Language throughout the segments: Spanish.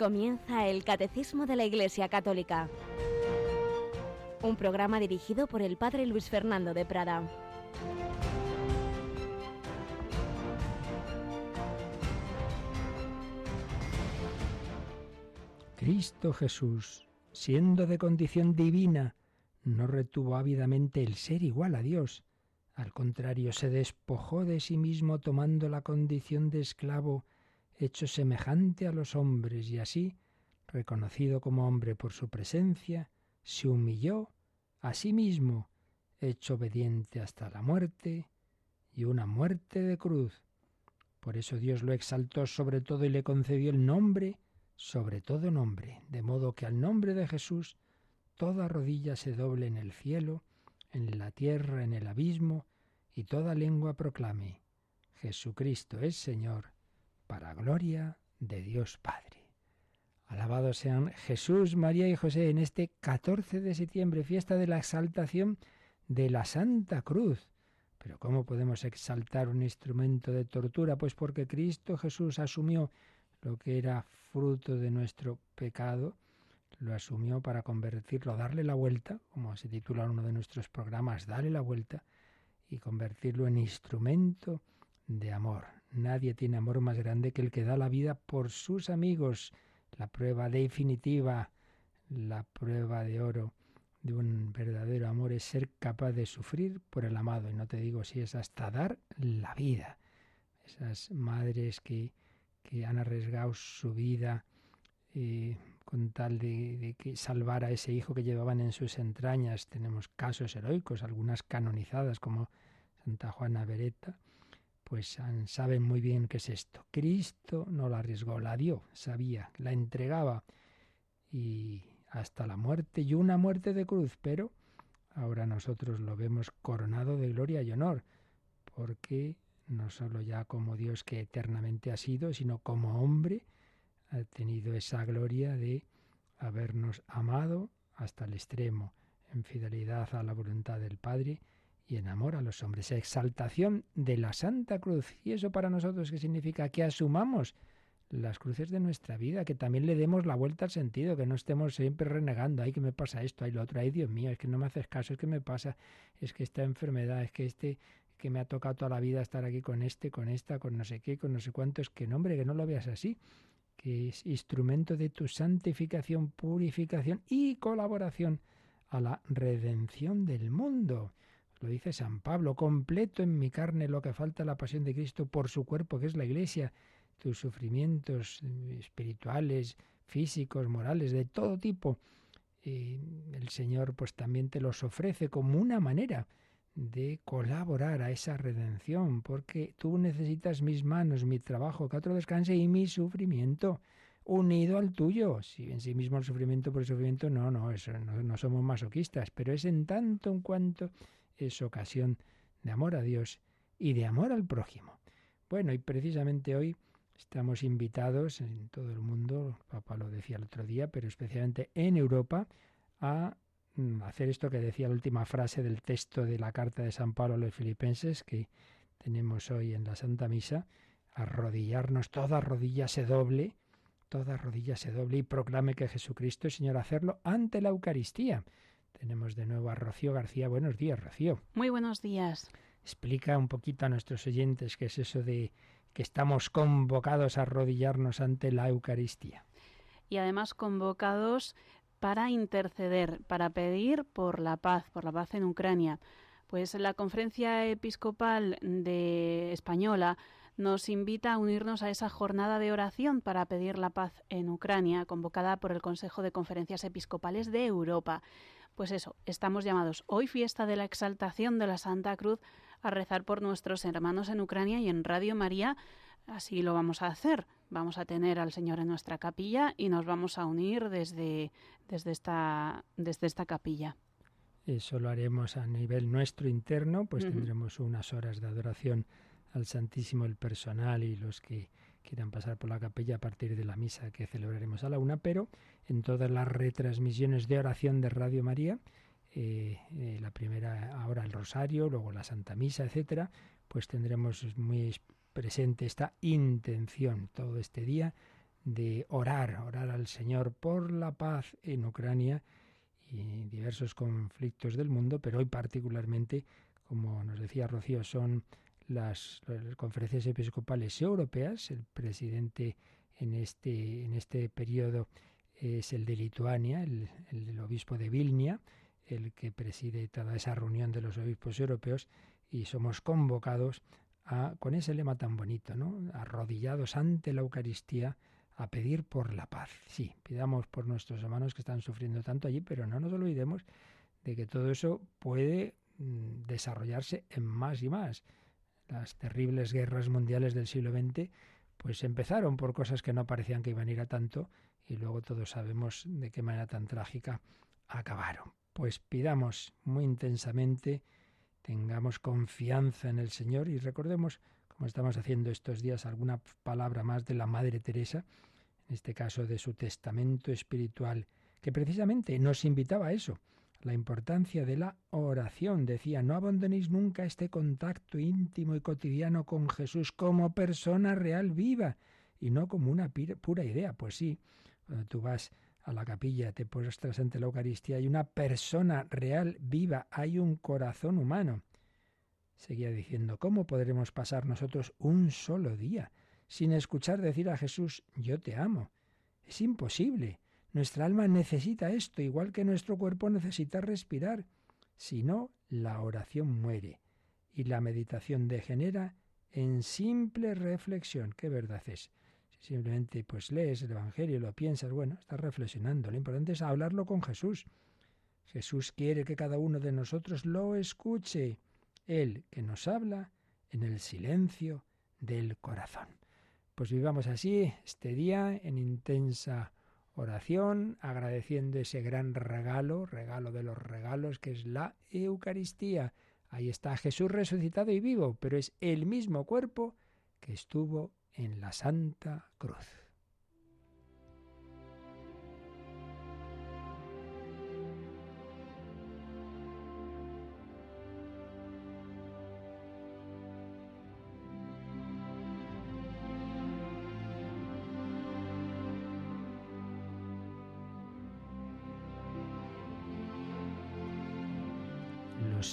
Comienza el Catecismo de la Iglesia Católica, un programa dirigido por el Padre Luis Fernando de Prada. Cristo Jesús, siendo de condición divina, no retuvo ávidamente el ser igual a Dios. Al contrario, se despojó de sí mismo tomando la condición de esclavo, hecho semejante a los hombres, y así, reconocido como hombre por su presencia, se humilló a sí mismo, hecho obediente hasta la muerte, y una muerte de cruz. Por eso Dios lo exaltó sobre todo y le concedió el nombre sobre todo nombre, de modo que al nombre de Jesús toda rodilla se doble en el cielo, en la tierra, en el abismo, y toda lengua proclame, Jesucristo es Señor, para gloria de Dios Padre. Alabados sean Jesús, María y José en este 14 de septiembre, fiesta de la exaltación de la Santa Cruz. Pero ¿cómo podemos exaltar un instrumento de tortura? Pues porque Cristo Jesús asumió lo que era fruto de nuestro pecado, lo asumió para convertirlo, darle la vuelta, como se titula uno de nuestros programas, darle la vuelta y convertirlo en instrumento de amor. Nadie tiene amor más grande que el que da la vida por sus amigos. La prueba definitiva, la prueba de oro de un verdadero amor es ser capaz de sufrir por el amado. Y no te digo si es hasta dar la vida. Esas madres que, que han arriesgado su vida eh, con tal de, que salvar a ese hijo que llevaban en sus entrañas. Tenemos casos heroicos, algunas canonizadas como Santa Juana Beretta pues saben muy bien qué es esto. Cristo no la arriesgó, la dio, sabía, la entregaba y hasta la muerte y una muerte de cruz, pero ahora nosotros lo vemos coronado de gloria y honor, porque no solo ya como Dios que eternamente ha sido, sino como hombre ha tenido esa gloria de habernos amado hasta el extremo, en fidelidad a la voluntad del Padre, y en amor a los hombres. Exaltación de la Santa Cruz. ¿Y eso para nosotros qué significa? Que asumamos las cruces de nuestra vida, que también le demos la vuelta al sentido, que no estemos siempre renegando, ay, que me pasa esto, ay, lo otro, ay, Dios mío, es que no me haces caso, es que me pasa, es que esta enfermedad, es que este que me ha tocado toda la vida estar aquí con este, con esta, con no sé qué, con no sé cuántos, que no, hombre, que no lo veas así, que es instrumento de tu santificación, purificación y colaboración a la redención del mundo. Lo dice San Pablo, completo en mi carne lo que falta la pasión de Cristo por su cuerpo, que es la Iglesia, tus sufrimientos espirituales, físicos, morales, de todo tipo. el Señor pues también te los ofrece como una manera de colaborar a esa redención, porque tú necesitas mis manos, mi trabajo, que otro descanse y mi sufrimiento unido al tuyo. Si en sí mismo el sufrimiento por el sufrimiento, no, no, eso no, no somos masoquistas, pero es en tanto en cuanto es ocasión de amor a Dios y de amor al prójimo. Bueno, y precisamente hoy estamos invitados en todo el mundo, papá lo decía el otro día, pero especialmente en Europa, a mm, hacer esto que decía la última frase del texto de la carta de San Pablo a los filipenses que tenemos hoy en la Santa Misa, arrodillarnos, toda rodilla se doble, toda rodilla se doble y proclame que Jesucristo es Señor, hacerlo ante la Eucaristía. Tenemos de nuevo a Rocío García. Buenos días, Rocío. Muy buenos días. Explica un poquito a nuestros oyentes qué es eso de que estamos convocados a arrodillarnos ante la Eucaristía. Y además convocados para interceder, para pedir por la paz, por la paz en Ucrania. Pues la Conferencia Episcopal de Española nos invita a unirnos a esa jornada de oración para pedir la paz en Ucrania, convocada por el Consejo de Conferencias Episcopales de Europa. Pues eso, estamos llamados hoy fiesta de la exaltación de la Santa Cruz a rezar por nuestros hermanos en Ucrania y en Radio María así lo vamos a hacer. Vamos a tener al Señor en nuestra capilla y nos vamos a unir desde, desde, esta, desde esta capilla. Eso lo haremos a nivel nuestro interno, pues tendremos unas horas de adoración al Santísimo el personal y los que quieran pasar por la capilla a partir de la misa que celebraremos a la una, pero en todas las retransmisiones de oración de Radio María, eh, eh, la primera ahora el Rosario, luego la Santa Misa, etcétera, pues tendremos muy presente esta intención todo este día de orar, orar al Señor por la paz en Ucrania y diversos conflictos del mundo, pero hoy particularmente, como nos decía Rocío, son las, conferencias episcopales europeas. El presidente en este, en este periodo es el de Lituania, el, obispo de Vilnia, el que preside toda esa reunión de los obispos europeos, y somos convocados con ese lema tan bonito, ¿no? arrodillados ante la Eucaristía, a pedir por la paz. Sí, pidamos por nuestros hermanos que están sufriendo tanto allí, pero no nos olvidemos de que todo eso puede mm, desarrollarse en más y más. Las terribles guerras mundiales del siglo XX pues empezaron por cosas que no parecían que iban a ir a tanto y luego todos sabemos de qué manera tan trágica acabaron. Pues pidamos muy intensamente, tengamos confianza en el Señor y recordemos, como estamos haciendo estos días, alguna palabra más de la Madre Teresa, en este caso de su testamento espiritual, que precisamente nos invitaba a eso, la importancia de la oración. Decía, no abandonéis nunca este contacto íntimo y cotidiano con Jesús como persona real viva y no como una pura idea. Pues sí, cuando tú vas a la capilla, te postras ante la Eucaristía, hay una persona real viva, hay un corazón humano. Seguía diciendo, ¿cómo podremos pasar nosotros un solo día sin escuchar decir a Jesús, yo te amo. Es imposible. Nuestra alma necesita esto, igual que nuestro cuerpo necesita respirar. Si no, la oración muere y la meditación degenera en simple reflexión. ¿Qué verdad es? Si simplemente pues lees el Evangelio y lo piensas, bueno, estás reflexionando. Lo importante es hablarlo con Jesús. Jesús quiere que cada uno de nosotros lo escuche. Él que nos habla en el silencio del corazón. Pues vivamos así este día en intensa oración, agradeciendo ese gran regalo, regalo de los regalos, que es la Eucaristía. Ahí está Jesús resucitado y vivo, pero es el mismo cuerpo que estuvo en la Santa Cruz.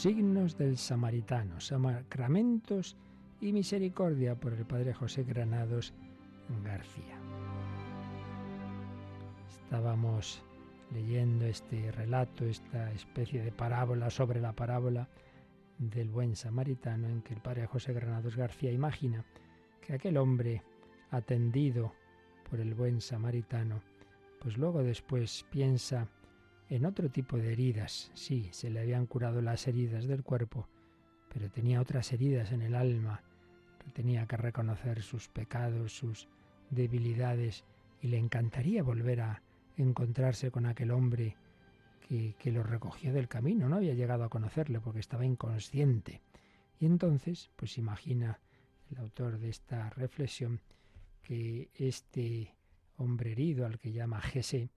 Signos del samaritano, sacramentos y misericordia por el Padre José Granados García. Estábamos leyendo este relato, esta especie de parábola sobre la parábola del buen samaritano en que el Padre José Granados García imagina que aquel hombre atendido por el buen samaritano, pues luego después piensa en otro tipo de heridas. Sí, se le habían curado las heridas del cuerpo, pero tenía otras heridas en el alma. Tenía que reconocer sus pecados, sus debilidades, y le encantaría volver a encontrarse con aquel hombre que, lo recogió del camino. No había llegado a conocerle porque estaba inconsciente. Y entonces, pues imagina el autor de esta reflexión que este hombre herido al que llama Jesé,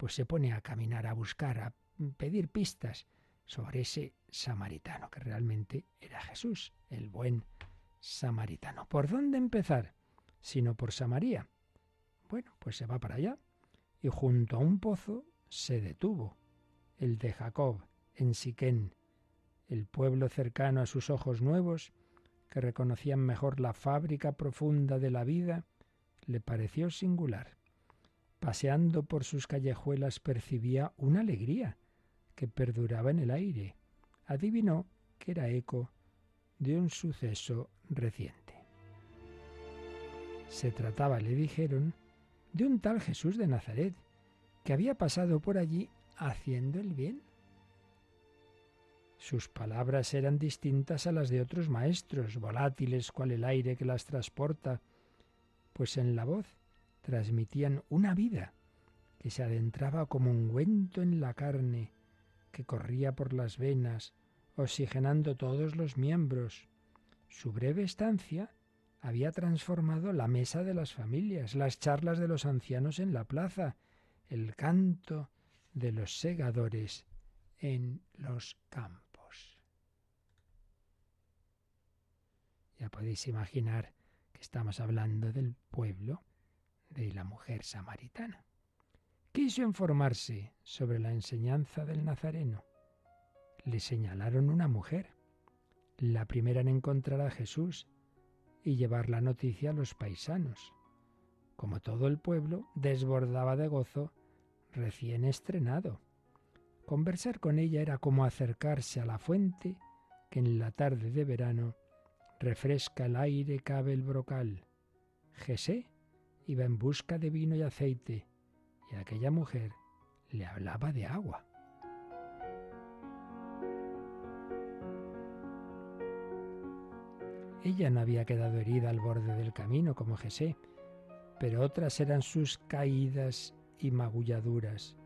pues se pone a caminar, a buscar, a pedir pistas sobre ese samaritano, que realmente era Jesús, el buen samaritano. ¿Por dónde empezar? Sino por Samaría. Bueno, pues se va para allá y junto a un pozo se detuvo, el de Jacob, en Siquén, el pueblo cercano a sus ojos nuevos, que reconocían mejor la fábrica profunda de la vida, le pareció singular paseando por sus callejuelas percibía una alegría que perduraba en el aire. Adivinó que era eco de un suceso reciente. Se trataba, le dijeron, de un tal Jesús de Nazaret, que había pasado por allí haciendo el bien. Sus palabras eran distintas a las de otros maestros, volátiles cual el aire que las transporta, pues en la voz transmitían una vida que se adentraba como ungüento en la carne, que corría por las venas, oxigenando todos los miembros. Su breve estancia había transformado la mesa de las familias, las charlas de los ancianos en la plaza, el canto de los segadores en los campos. Ya podéis imaginar que estamos hablando del pueblo de la mujer samaritana. Quiso informarse sobre la enseñanza del Nazareno. Le señalaron una mujer, la primera en encontrar a Jesús y llevar la noticia a los paisanos. Como todo el pueblo, desbordaba de gozo recién estrenado. Conversar con ella era como acercarse a la fuente que en la tarde de verano refresca el aire, cabe el brocal. Jesé iba en busca de vino y aceite, y aquella mujer le hablaba de agua. Ella no había quedado herida al borde del camino como Jesé, pero otras eran sus caídas y magulladuras.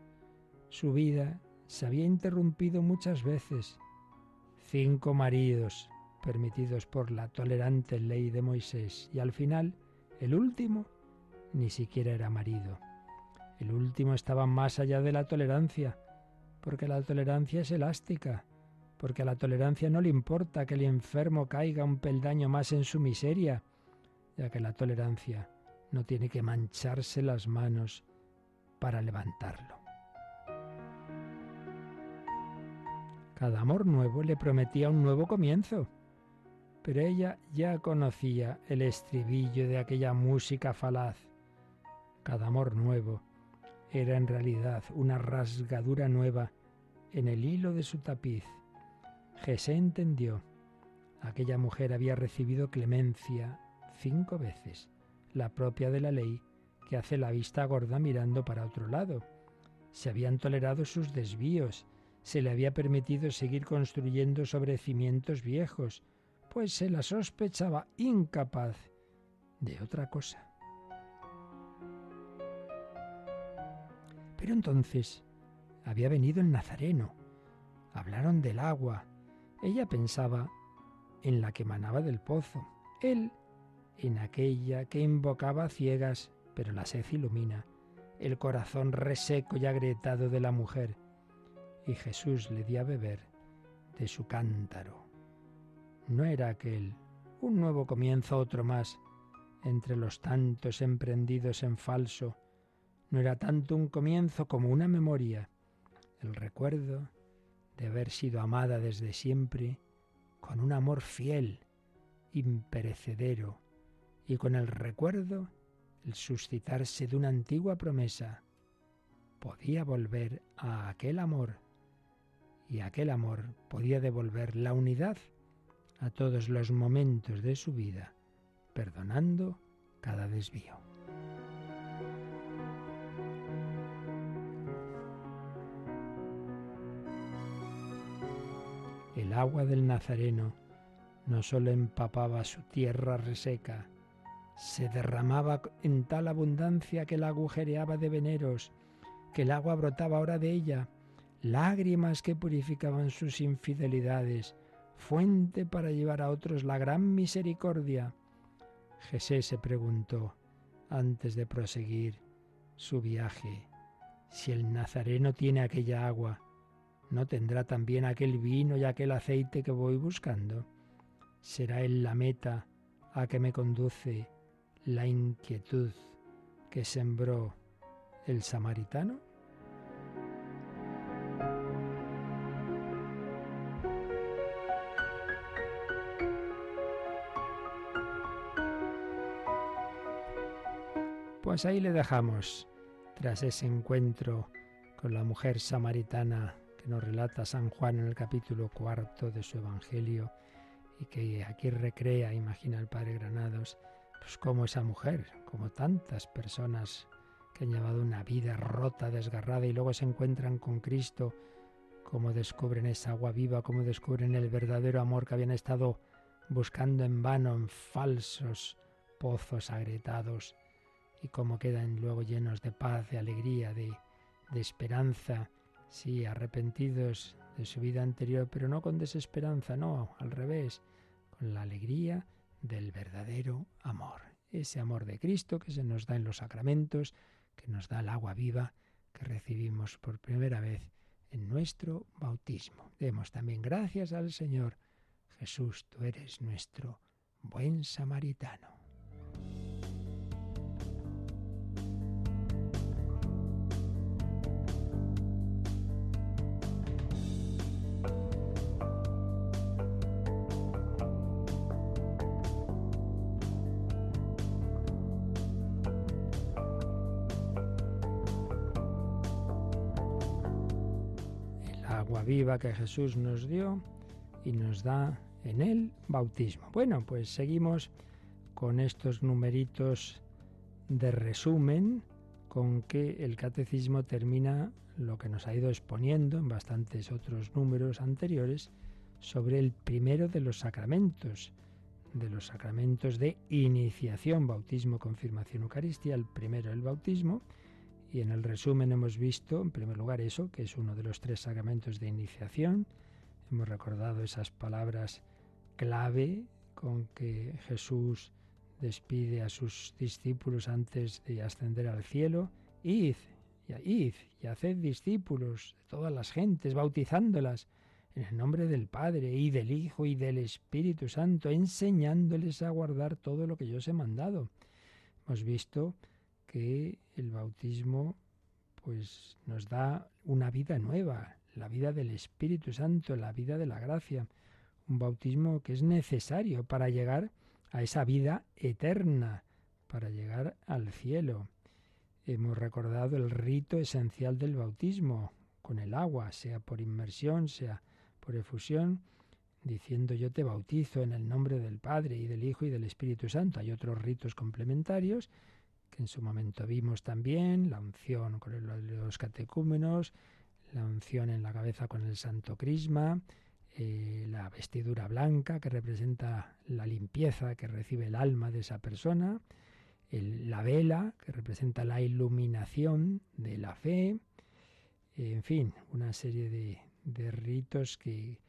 Su vida se había interrumpido muchas veces. Cinco maridos permitidos por la tolerante ley de Moisés y al final el último ni siquiera era marido. El último estaba más allá de la tolerancia, porque la tolerancia es elástica, porque a la tolerancia no le importa que el enfermo caiga un peldaño más en su miseria, ya que la tolerancia no tiene que mancharse las manos para levantarlo. Cada amor nuevo le prometía un nuevo comienzo, pero ella ya conocía el estribillo de aquella música falaz. Cada amor nuevo era en realidad una rasgadura nueva en el hilo de su tapiz. Jesé entendió. Aquella mujer había recibido clemencia cinco veces, la propia de la ley, que hace la vista gorda mirando para otro lado. Se habían tolerado sus desvíos, se le había permitido seguir construyendo sobre cimientos viejos, pues se la sospechaba incapaz de otra cosa. Pero entonces había venido el Nazareno. Hablaron del agua. Ella pensaba en la que manaba del pozo. Él en aquella que invocaba ciegas, pero la sed ilumina, el corazón reseco y agrietado de la mujer. Y Jesús le dio a beber de su cántaro. No era aquel un nuevo comienzo, otro más, entre los tantos emprendidos en falso. No era tanto un comienzo como una memoria, el recuerdo de haber sido amada desde siempre con un amor fiel, imperecedero, y con el recuerdo el suscitarse de una antigua promesa. Podía volver a aquel amor, y aquel amor podía devolver la unidad a todos los momentos de su vida, perdonando cada desvío. El agua del Nazareno no sólo empapaba su tierra reseca, se derramaba en tal abundancia que la agujereaba de veneros, que el agua brotaba ahora de ella, lágrimas que purificaban sus infidelidades, fuente para llevar a otros la gran misericordia. Jesús se preguntó, antes de proseguir su viaje, si el Nazareno tiene aquella agua, ¿no tendrá también aquel vino y aquel aceite que voy buscando? ¿Será él la meta a que me conduce la inquietud que sembró el samaritano? Pues ahí le dejamos, tras ese encuentro con la mujer samaritana que nos relata San Juan en el capítulo cuarto de su Evangelio y que aquí recrea, imagina el Padre Granados, pues como esa mujer, como tantas personas que han llevado una vida rota, desgarrada y luego se encuentran con Cristo, como descubren esa agua viva, como descubren el verdadero amor que habían estado buscando en vano en falsos pozos agrietados y cómo quedan luego llenos de paz, de alegría, de esperanza, sí, arrepentidos de su vida anterior, pero no con desesperanza, no, al revés, con la alegría del verdadero amor, ese amor de Cristo que se nos da en los sacramentos, que nos da el agua viva que recibimos por primera vez en nuestro bautismo. Demos también gracias al Señor. Jesús, tú eres nuestro buen samaritano. Que Jesús nos dio y nos da en el bautismo. Bueno, pues seguimos con estos numeritos de resumen con que el catecismo termina lo que nos ha ido exponiendo en bastantes otros números anteriores sobre el primero de los sacramentos, de los sacramentos de iniciación, bautismo, confirmación, Eucaristía, el primero el bautismo, y en el resumen hemos visto, en primer lugar, eso, que es uno de los tres sacramentos de iniciación. Hemos recordado esas palabras clave con que Jesús despide a sus discípulos antes de ascender al cielo. Id, id y haced discípulos de todas las gentes, bautizándolas en el nombre del Padre y del Hijo y del Espíritu Santo, enseñándoles a guardar todo lo que yo os he mandado. Hemos visto que el bautismo pues nos da una vida nueva, la vida del Espíritu Santo, la vida de la gracia, un bautismo que es necesario para llegar a esa vida eterna, para llegar al cielo. Hemos recordado el rito esencial del bautismo, con el agua, sea por inmersión, sea por efusión, diciendo yo te bautizo en el nombre del Padre y del Hijo y del Espíritu Santo. Hay otros ritos complementarios en su momento vimos también, la unción con los catecúmenos, la unción en la cabeza con el Santo Crisma, eh, la vestidura blanca que representa la limpieza que recibe el alma de esa persona, la vela que representa la iluminación de la fe, en fin, una serie de, de ritos que,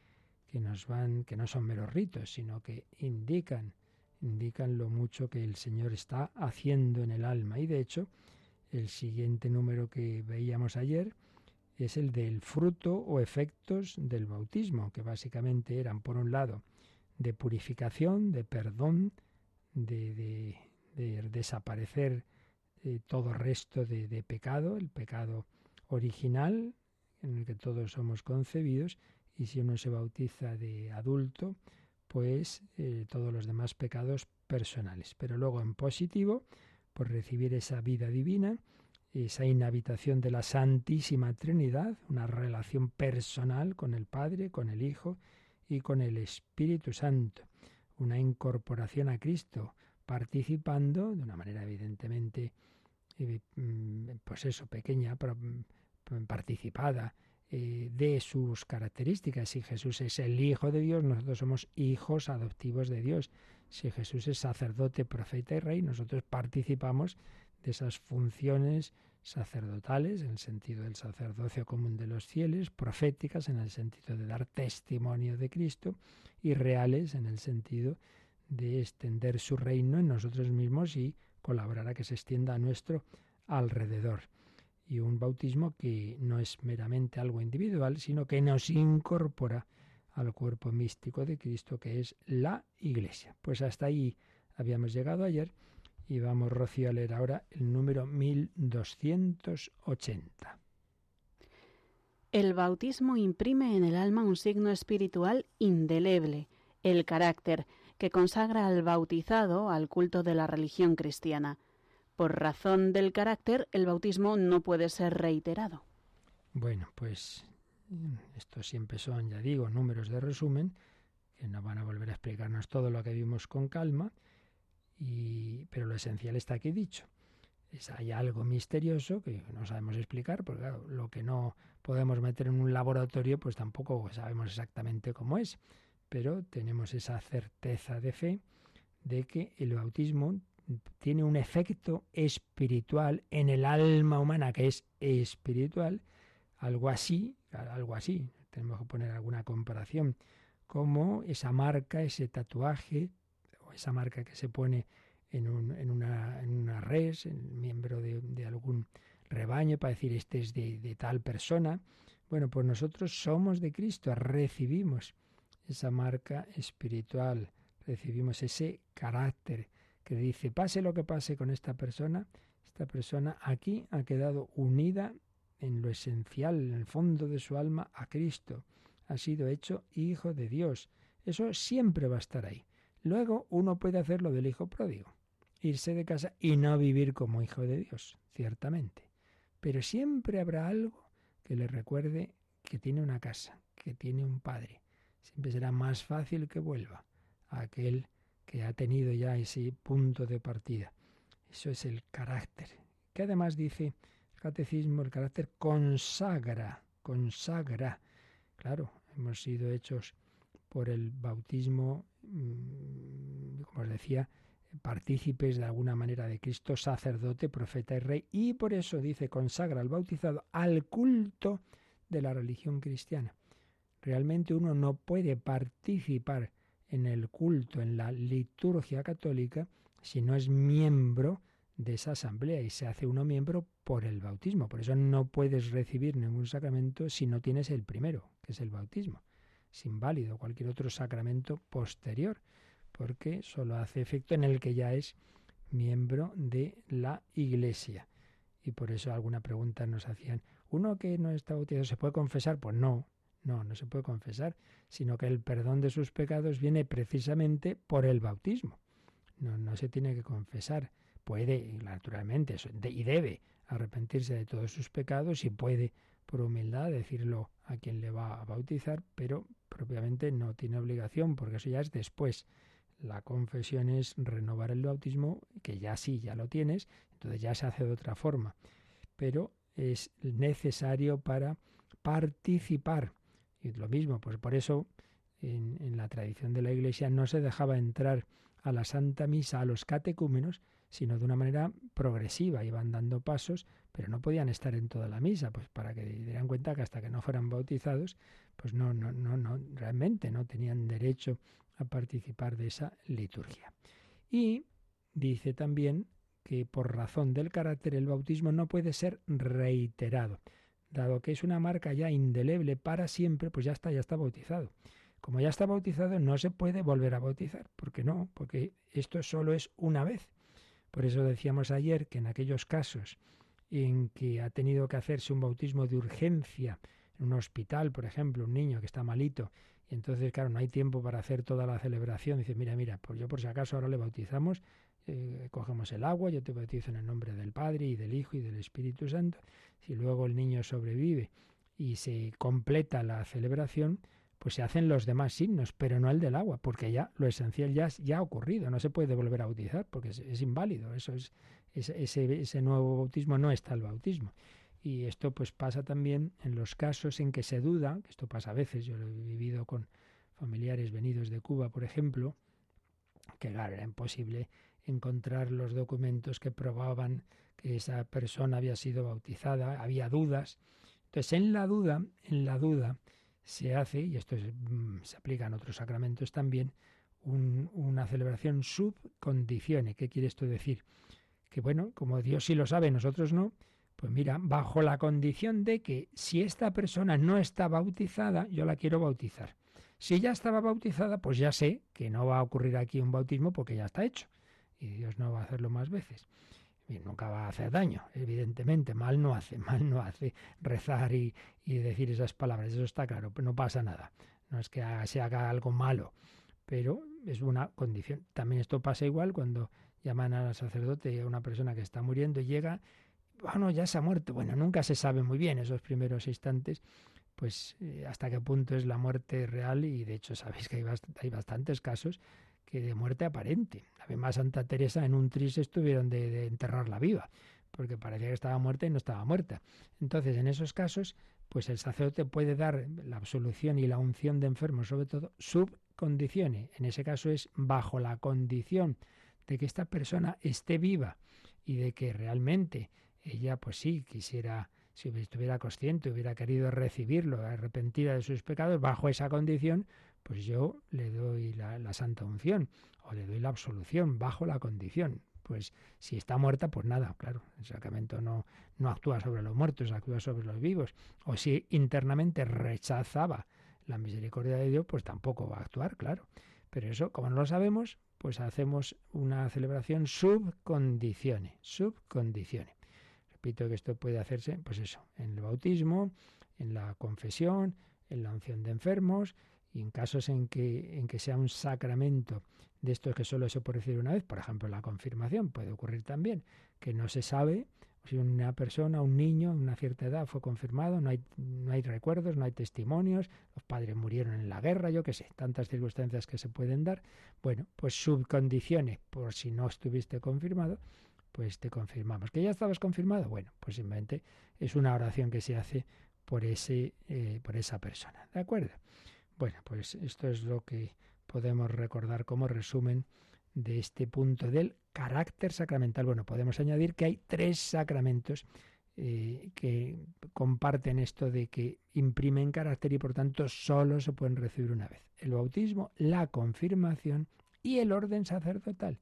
que nos van, que no son meros ritos, sino que indican indican lo mucho que el Señor está haciendo en el alma. Y de hecho, el siguiente número que veíamos ayer es el del fruto o efectos del bautismo, que básicamente eran, por un lado, de purificación, de perdón, de, desaparecer de todo resto de, de pecado, el pecado original en el que todos somos concebidos, y si uno se bautiza de adulto, pues eh, todos los demás pecados personales. Pero luego en positivo, por recibir esa vida divina, esa inhabitación de la Santísima Trinidad, una relación personal con el Padre, con el Hijo y con el Espíritu Santo, una incorporación a Cristo, participando de una manera evidentemente, eh, mm, pues eso, pequeña, pero mm, participada eh, de sus características. Si Jesús es el Hijo de Dios, nosotros somos hijos adoptivos de Dios. Si Jesús es sacerdote, profeta y rey, nosotros participamos de esas funciones sacerdotales, en el sentido del sacerdocio común de los fieles, proféticas, en el sentido de dar testimonio de Cristo, y reales, en el sentido de extender su reino en nosotros mismos y colaborar a que se extienda a nuestro alrededor y un bautismo que no es meramente algo individual, sino que nos incorpora al cuerpo místico de Cristo, que es la Iglesia. Pues hasta ahí habíamos llegado ayer y vamos, Rocío, a leer ahora el número 1280. El bautismo imprime en el alma un signo espiritual indeleble, el carácter, que consagra al bautizado al culto de la religión cristiana. Por razón del carácter, el bautismo no puede ser reiterado. Bueno, pues estos siempre son, ya digo, números de resumen, que no van a volver a explicarnos todo lo que vimos con calma, y, pero lo esencial está aquí dicho. Es, hay algo misterioso que no sabemos explicar, porque claro, lo que no podemos meter en un laboratorio, pues tampoco sabemos exactamente cómo es, pero tenemos esa certeza de fe de que el bautismo tiene un efecto espiritual en el alma humana que es espiritual, algo así, algo así, tenemos que poner alguna comparación, como esa marca, ese tatuaje, o esa marca que se pone en, un, en, una, en una res, en miembro de, de, algún rebaño, para decir este es de, de tal persona. Bueno, pues nosotros somos de Cristo, recibimos esa marca espiritual, recibimos ese carácter, que dice, pase lo que pase con esta persona, esta persona aquí ha quedado unida en lo esencial, en el fondo de su alma, a Cristo. Ha sido hecho hijo de Dios. Eso siempre va a estar ahí. Luego uno puede hacer lo del hijo pródigo, irse de casa y no vivir como hijo de Dios, ciertamente. Pero siempre habrá algo que le recuerde que tiene una casa, que tiene un padre, siempre será más fácil que vuelva a aquel que ha tenido ya ese punto de partida. Eso es el carácter. Que además dice el catecismo, el carácter consagra, consagra. Claro, hemos sido hechos por el bautismo, mm, como os decía, partícipes de alguna manera de Cristo, sacerdote, profeta y rey, y por eso dice consagra al bautizado al culto de la religión cristiana. Realmente uno no puede participar en el culto, en la liturgia católica, si no es miembro de esa asamblea y se hace uno miembro por el bautismo. Por eso no puedes recibir ningún sacramento si no tienes el primero, que es el bautismo. Es inválido cualquier otro sacramento posterior, porque solo hace efecto en el que ya es miembro de la Iglesia. Y por eso alguna pregunta nos hacían, ¿uno que no está bautizado se puede confesar? Pues no, no, no se puede confesar, sino que el perdón de sus pecados viene precisamente por el bautismo. No, no se tiene que confesar. Puede, naturalmente, y debe arrepentirse de todos sus pecados y puede, por humildad, decirlo a quien le va a bautizar, pero propiamente no tiene obligación, porque eso ya es después. La confesión es renovar el bautismo, que ya sí, ya lo tienes, entonces ya se hace de otra forma. Pero es necesario para participar. Y lo mismo, pues por eso en, la tradición de la Iglesia no se dejaba entrar a la Santa Misa a los catecúmenos, sino de una manera progresiva, iban dando pasos, pero no podían estar en toda la misa, pues para que dieran cuenta que hasta que no fueran bautizados, pues no, no, no, no, realmente no tenían derecho a participar de esa liturgia. Y dice también que por razón del carácter el bautismo no puede ser reiterado. Dado que es una marca ya indeleble para siempre, pues ya está, ya está bautizado. Como ya está bautizado, no se puede volver a bautizar. ¿Por qué no? Porque esto solo es una vez. Por eso decíamos ayer que en aquellos casos en que ha tenido que hacerse un bautismo de urgencia en un hospital, por ejemplo, un niño que está malito, y entonces, claro, no hay tiempo para hacer toda la celebración. Dice, mira, mira, pues yo por si acaso ahora le bautizamos, eh, cogemos el agua, yo te bautizo en el nombre del Padre y del Hijo y del Espíritu Santo. Si luego el niño sobrevive y se completa la celebración, pues se hacen los demás signos, pero no el del agua, porque ya lo esencial ya, ha ocurrido, no se puede volver a bautizar, porque es, inválido, eso es, ese, ese nuevo bautismo no está el bautismo. Y esto pues pasa también en los casos en que se duda, que esto pasa a veces, yo lo he vivido con familiares venidos de Cuba, por ejemplo, que claro, era imposible encontrar los documentos que probaban que esa persona había sido bautizada, había dudas. Entonces, en la duda, en la duda se hace, y esto mm, se aplica en otros sacramentos también, una celebración sub condicione. ¿Qué quiere esto decir? Que bueno, como Dios sí lo sabe, nosotros no, pues mira, bajo la condición de que si esta persona no está bautizada, yo la quiero bautizar. Si ya estaba bautizada, pues ya sé que no va a ocurrir aquí un bautismo porque ya está hecho. Y Dios no va a hacerlo más veces. Y nunca va a hacer daño, evidentemente. Mal no hace, mal no hace rezar y, y decir esas palabras. Eso está claro, no pasa nada. No es que se haga algo malo, pero es una condición. También esto pasa igual cuando llaman al sacerdote a una persona que está muriendo y llega bueno, ya se ha muerto. Bueno, nunca se sabe muy bien esos primeros instantes, pues eh, hasta qué punto es la muerte real y de hecho sabéis que hay, hay bastantes casos que de muerte aparente. La misma Santa Teresa en un tris estuvieron de, enterrarla viva, porque parecía que estaba muerta y no estaba muerta. Entonces, en esos casos, pues el sacerdote puede dar la absolución y la unción de enfermos, sobre todo, subcondiciones. En ese caso es bajo la condición de que esta persona esté viva y de que realmente ella pues sí quisiera, si estuviera consciente, hubiera querido recibirlo, arrepentida de sus pecados, bajo esa condición, pues yo le doy la, santa unción o le doy la absolución bajo la condición. Pues si está muerta, pues nada, claro, el sacramento no, no actúa sobre los muertos, actúa sobre los vivos. O si internamente rechazaba la misericordia de Dios, pues tampoco va a actuar, claro. Pero eso, como no lo sabemos, pues hacemos una celebración subcondicione, subcondicione. Repito que esto puede hacerse, pues eso, en el bautismo, en la confesión, en la unción de enfermos, y en casos en que, en que sea un sacramento de estos que solo se puede decir una vez, por ejemplo la confirmación, puede ocurrir también, que no se sabe, si una persona, un niño, una cierta edad fue confirmado, no hay, no hay recuerdos, no hay testimonios, los padres murieron en la guerra, yo qué sé, tantas circunstancias que se pueden dar. Bueno, pues subcondiciones, por si no estuviste confirmado, pues te confirmamos. ¿Que ya estabas confirmado? Bueno, pues simplemente es una oración que se hace por, ese, eh, por esa persona. ¿De acuerdo? Bueno, pues esto es lo que podemos recordar como resumen de este punto del carácter sacramental. Bueno, podemos añadir que hay tres sacramentos eh, que comparten esto de que imprimen carácter y por tanto solo se pueden recibir una vez. El bautismo, la confirmación y el orden sacerdotal.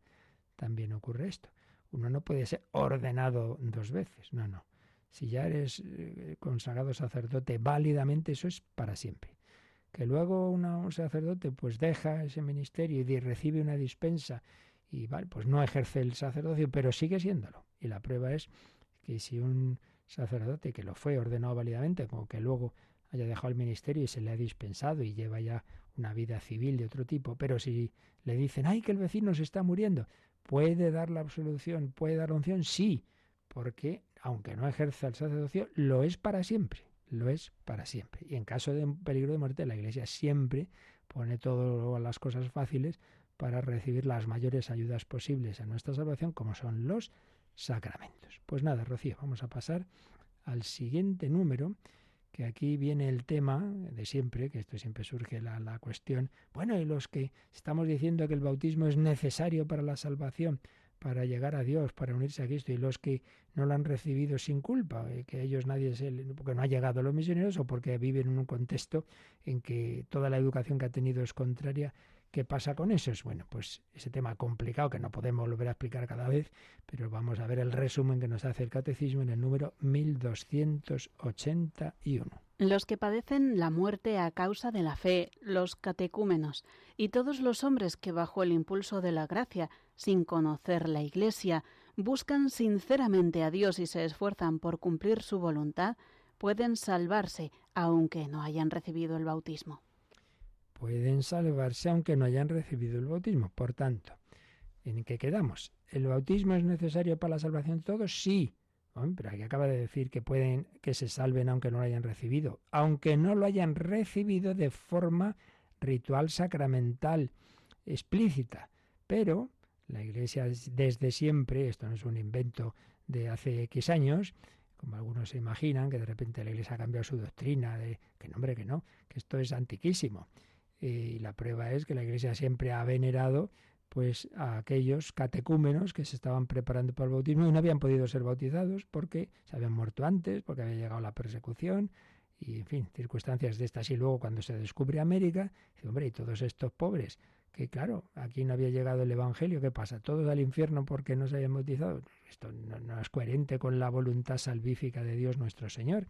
También ocurre esto. Uno no puede ser ordenado dos veces, no, no. Si ya eres eh, consagrado sacerdote válidamente, eso es para siempre. Que luego un sacerdote pues deja ese ministerio y recibe una dispensa y vale, pues no ejerce el sacerdocio, pero sigue siéndolo. Y la prueba es que si un sacerdote que lo fue ordenado válidamente, como que luego haya dejado el ministerio y se le ha dispensado y lleva ya una vida civil de otro tipo, pero si le dicen, ay, que el vecino se está muriendo, ¿puede dar la absolución? ¿Puede dar la unción? Sí, porque aunque no ejerza el sacerdocio, lo es para siempre, lo es para siempre. Y en caso de peligro de muerte, la Iglesia siempre pone todas las cosas fáciles para recibir las mayores ayudas posibles a nuestra salvación, como son los sacramentos. Pues nada, Rocío, vamos a pasar al siguiente número, que aquí viene el tema de siempre, que esto siempre surge la, la cuestión, bueno, y los que estamos diciendo que el bautismo es necesario para la salvación, para llegar a Dios, para unirse a Cristo, y los que no lo han recibido sin culpa, eh, que ellos nadie se, porque no ha llegado a los misioneros o porque viven en un contexto en que toda la educación que ha tenido es contraria. ¿Qué pasa con eso? Es bueno, pues ese tema complicado que no podemos volver a explicar cada vez, pero vamos a ver el resumen que nos hace el catecismo en el número 1281 los que padecen la muerte a causa de la fe, los catecúmenos, y todos los hombres que bajo el impulso de la gracia, sin conocer la Iglesia, buscan sinceramente a Dios y se esfuerzan por cumplir su voluntad, pueden salvarse aunque no hayan recibido el bautismo. Pueden salvarse aunque no hayan recibido el bautismo. Por tanto, ¿en qué quedamos? ¿El bautismo es necesario para la salvación de todos? Sí pero aquí acaba de decir que pueden que se salven aunque no lo hayan recibido, aunque no lo hayan recibido de forma ritual sacramental explícita. Pero la Iglesia desde siempre, esto no es un invento de hace X años, como algunos se imaginan, que de repente la Iglesia ha cambiado su doctrina, de que no, hombre, que no, que esto es antiquísimo. Y la prueba es que la Iglesia siempre ha venerado pues a aquellos catecúmenos que se estaban preparando para el bautismo y no habían podido ser bautizados porque se habían muerto antes, porque había llegado la persecución y, en fin, circunstancias de estas. Y luego cuando se descubre América, hombre, y todos estos pobres, que claro, aquí no había llegado el Evangelio, ¿qué pasa? ¿Todos al infierno porque no se habían bautizado? Esto no es coherente con la voluntad salvífica de Dios nuestro Señor.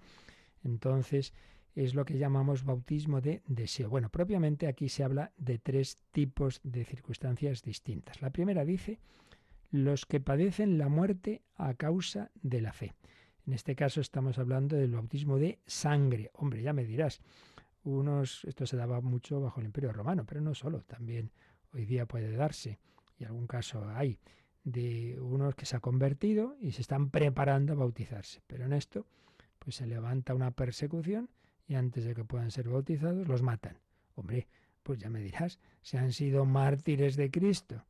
Entonces, es lo que llamamos bautismo de deseo. Bueno, propiamente aquí se habla de tres tipos de circunstancias distintas. La primera dice los que padecen la muerte a causa de la fe. En este caso estamos hablando del bautismo de sangre. Hombre, ya me dirás, unos, esto se daba mucho bajo el Imperio Romano, pero no solo, también hoy día puede darse, y algún caso hay, de unos que se han convertido y se están preparando a bautizarse. Pero en esto, pues se levanta una persecución y antes de que puedan ser bautizados los matan. Hombre, pues ya me dirás, se han sido mártires de Cristo.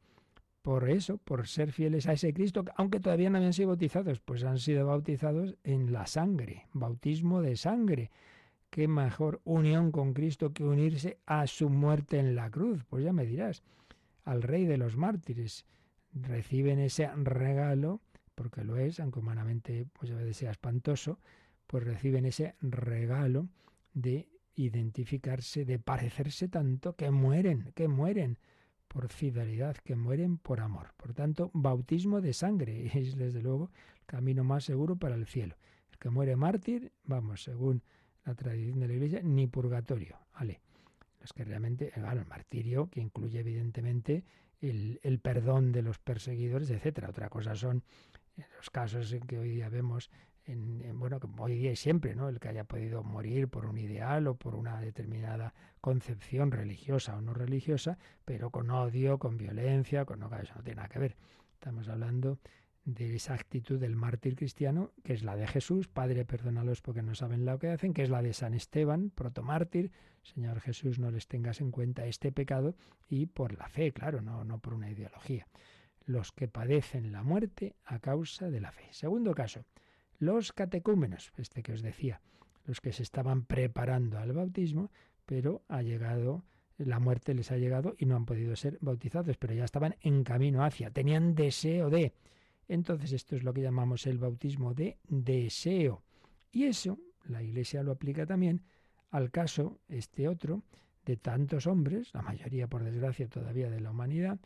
Por eso, por ser fieles a ese Cristo, aunque todavía no habían sido bautizados, pues han sido bautizados en la sangre, bautismo de sangre. Qué mejor unión con Cristo que unirse a su muerte en la cruz. Pues ya me dirás, al rey de los mártires reciben ese regalo, porque lo es, aunque humanamente pues a veces sea espantoso, pues reciben ese regalo de identificarse, de parecerse tanto que mueren, que mueren por fidelidad, que mueren por amor. Por tanto, bautismo de sangre es desde luego el camino más seguro para el cielo. El que muere mártir, vamos, según la tradición de la Iglesia, ni purgatorio. Vale. Los que realmente, el martirio, que incluye evidentemente el, el perdón de los perseguidores, etcétera. Otra cosa son los casos en que hoy día vemos en, bueno, hoy día y siempre, ¿no? El que haya podido morir por un ideal o por una determinada concepción religiosa o no religiosa, pero con odio, con violencia, con no, eso no tiene nada que ver. Estamos hablando de esa actitud del mártir cristiano, que es la de Jesús, Padre, perdónalos porque no saben lo que hacen, que es la de San Esteban, protomártir, Señor Jesús, no les tengas en cuenta este pecado, y por la fe, claro, no, no por una ideología. Los que padecen la muerte a causa de la fe. Segundo caso, los catecúmenos, este que os decía, los que se estaban preparando al bautismo, pero ha llegado la muerte les ha llegado y no han podido ser bautizados, pero ya estaban en camino hacia, tenían deseo de. Entonces esto es lo que llamamos el bautismo de deseo. Y eso la Iglesia lo aplica también al caso, este otro, de tantos hombres, la mayoría por desgracia todavía de la humanidad,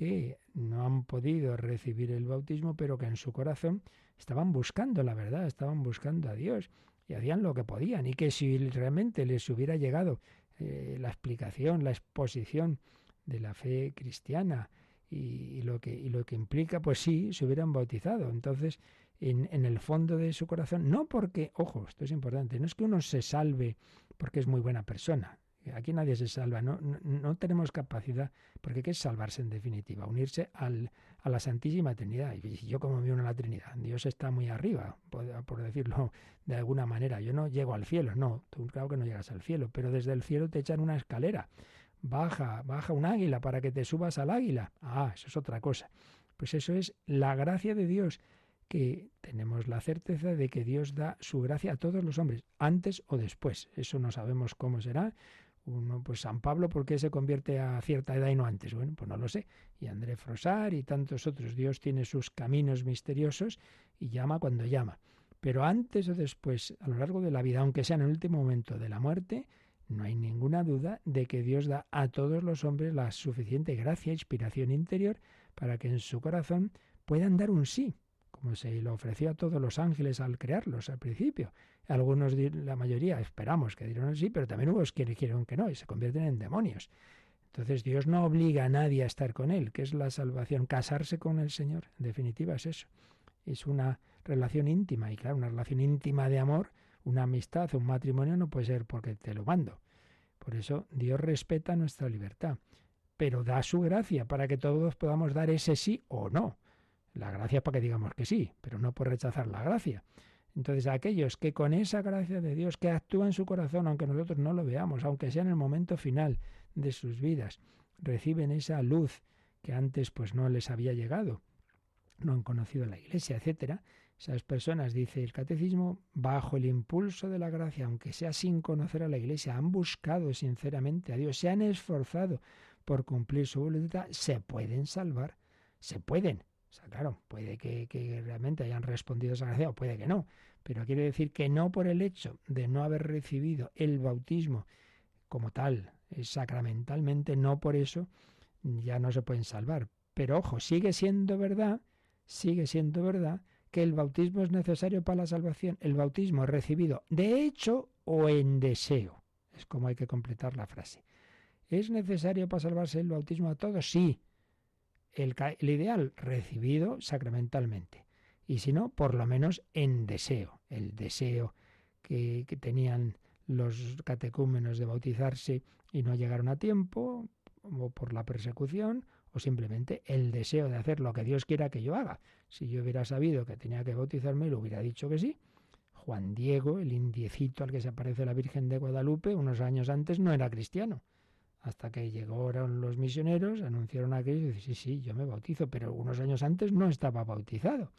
que no han podido recibir el bautismo, pero que en su corazón estaban buscando la verdad, estaban buscando a Dios y hacían lo que podían y que si realmente les hubiera llegado eh, la explicación, la exposición de la fe cristiana, y, lo que, y lo que implica, pues sí, se hubieran bautizado. Entonces, en, en, el fondo de su corazón, no porque, ojo, esto es importante, no es que uno se salve porque es muy buena persona. Aquí nadie se salva, no, no, tenemos capacidad, porque ¿qué es salvarse en definitiva? Unirse al, a la Santísima Trinidad. Y yo como me uno a la Trinidad, Dios está muy arriba, por, decirlo de alguna manera. Yo no llego al cielo, no, tú claro que no llegas al cielo, pero desde el cielo te echan una escalera baja, baja un águila para que te subas al águila. Ah, eso es otra cosa. Pues eso es la gracia de Dios, que tenemos la certeza de que Dios da su gracia a todos los hombres, antes o después. Eso no sabemos cómo será. Uno, pues San Pablo, ¿por qué se convierte a cierta edad y no antes? Bueno, pues no lo sé. Y André Frosar y tantos otros. Dios tiene sus caminos misteriosos y llama cuando llama. Pero antes o después, a lo largo de la vida, aunque sea en el último momento de la muerte, no hay ninguna duda de que Dios da a todos los hombres la suficiente gracia e inspiración interior para que en su corazón puedan dar un sí, como se lo ofreció a todos los ángeles al crearlos al principio. Algunos, la mayoría, esperamos que dieron sí, pero también hubo quienes dijeron que no y se convierten en demonios. Entonces Dios no obliga a nadie a estar con Él, que es la salvación. Casarse con el Señor, en definitiva, es eso. Es una relación íntima y claro, una relación íntima de amor una amistad, un matrimonio no puede ser porque te lo mando. Por eso Dios respeta nuestra libertad, pero da su gracia para que todos podamos dar ese sí o no. La gracia para que digamos que sí, pero no por rechazar la gracia. Entonces aquellos que con esa gracia de Dios que actúa en su corazón, aunque nosotros no lo veamos, aunque sea en el momento final de sus vidas, reciben esa luz que antes pues no les había llegado, no han conocido la iglesia, etcétera, esas personas, dice el catecismo, bajo el impulso de la gracia, aunque sea sin conocer a la Iglesia, han buscado sinceramente a Dios, se han esforzado por cumplir su voluntad, se pueden salvar, se pueden. O sea, claro, puede que, realmente hayan respondido a esa gracia o puede que no, pero quiere decir que no por el hecho de no haber recibido el bautismo como tal, sacramentalmente, no por eso ya no se pueden salvar. Pero ojo, sigue siendo verdad, sigue siendo verdad que el bautismo es necesario para la salvación. El bautismo recibido de hecho o en deseo. Es como hay que completar la frase. ¿Es necesario para salvarse el bautismo a todos? Sí. El, ideal, recibido sacramentalmente. Y si no, por lo menos en deseo. El deseo que, que tenían los catecúmenos de bautizarse y no llegaron a tiempo, o por la persecución, o simplemente el deseo de hacer lo que Dios quiera que yo haga. Si yo hubiera sabido que tenía que bautizarme, lo hubiera dicho que sí. Juan Diego, el indiecito al que se aparece la Virgen de Guadalupe, unos años antes no era cristiano. Hasta que llegaron los misioneros, anunciaron aquello y dice, sí, sí, yo me bautizo, pero unos años antes no estaba bautizado.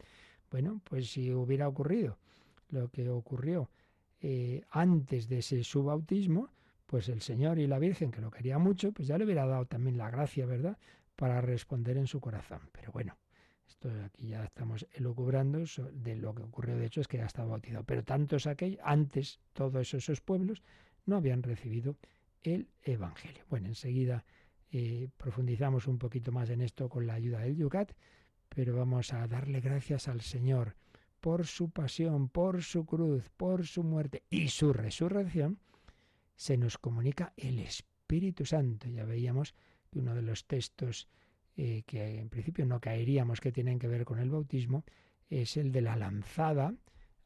Bueno, pues si hubiera ocurrido lo que ocurrió eh, antes de ese su bautismo, pues el Señor y la Virgen, que lo quería mucho, pues ya le hubiera dado también la gracia, ¿verdad?, para responder en su corazón. Pero bueno, esto aquí ya estamos elucubrando de lo que ocurrió de hecho es que ya estaba bautizado. Pero tantos aquellos, antes todos esos pueblos no habían recibido el Evangelio. Bueno, enseguida eh, profundizamos un poquito más en esto con la ayuda del Yucat, pero vamos a darle gracias al Señor por su pasión, por su cruz, por su muerte y su resurrección. Se nos comunica el Espíritu Santo. Ya veíamos uno de los textos eh, que en principio no caeríamos que tienen que ver con el bautismo es el de la lanzada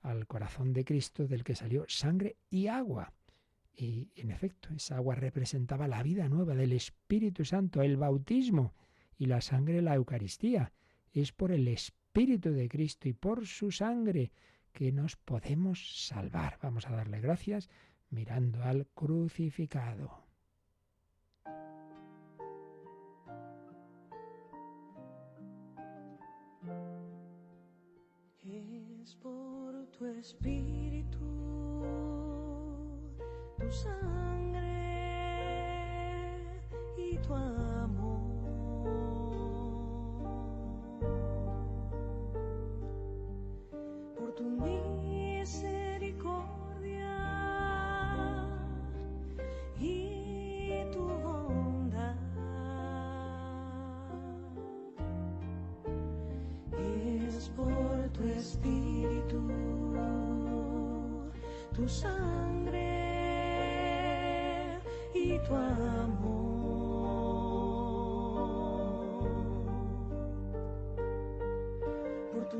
al corazón de Cristo del que salió sangre y agua. Y en efecto, esa agua representaba la vida nueva del Espíritu Santo, el bautismo y la sangre la Eucaristía. Es por el Espíritu de Cristo y por su sangre que nos podemos salvar. Vamos a darle gracias mirando al crucificado. Es por tu espíritu, tu sangre y tu amor. Por tu misericordia y tu bondad. Es por tu espíritu, tu sangre y tu amor. Por tu